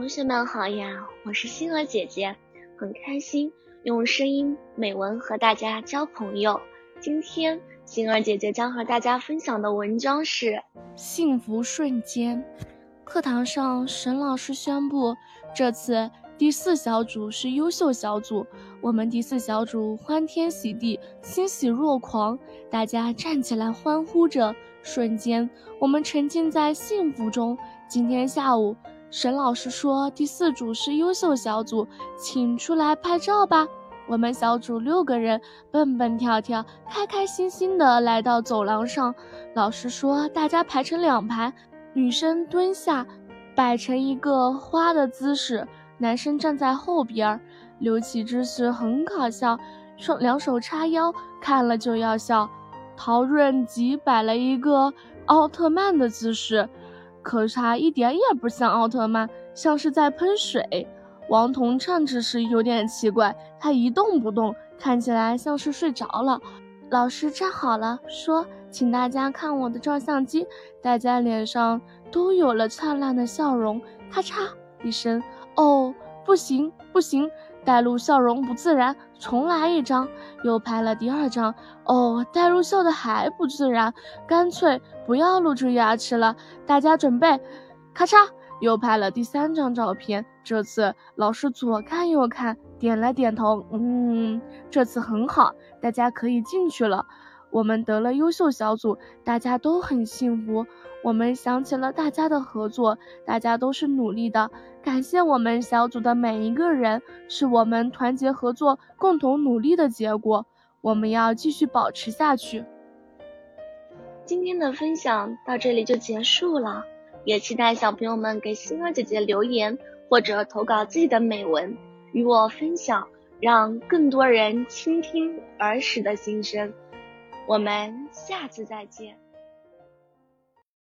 同学们好呀，我是星儿姐姐，很开心用声音美文和大家交朋友。今天星儿姐姐将和大家分享的文章是《幸福瞬间》。课堂上，沈老师宣布，这次第四小组是优秀小组。我们第四小组欢天喜地，欣喜若狂，大家站起来欢呼着。瞬间，我们沉浸在幸福中。今天下午。沈老师说：“第四组是优秀小组，请出来拍照吧。”我们小组六个人蹦蹦跳跳、开开心心地来到走廊上。老师说：“大家排成两排，女生蹲下，摆成一个花的姿势；男生站在后边，刘启姿势很搞笑，双两手叉腰，看了就要笑。陶润吉摆了一个奥特曼的姿势。”可是他一点也不像奥特曼，像是在喷水。王彤站着时有点奇怪，他一动不动，看起来像是睡着了。老师站好了，说：“请大家看我的照相机。”大家脸上都有了灿烂的笑容。咔嚓一声，哦，不行不行。带露笑容不自然，重来一张，又拍了第二张。哦，带露笑的还不自然，干脆不要露出牙齿了。大家准备，咔嚓，又拍了第三张照片。这次老师左看右看，点了点头，嗯，这次很好，大家可以进去了。我们得了优秀小组，大家都很幸福。我们想起了大家的合作，大家都是努力的。感谢我们小组的每一个人，是我们团结合作、共同努力的结果。我们要继续保持下去。今天的分享到这里就结束了，也期待小朋友们给星儿姐姐留言或者投稿自己的美文与我分享，让更多人倾听儿时的心声。我们下次再见。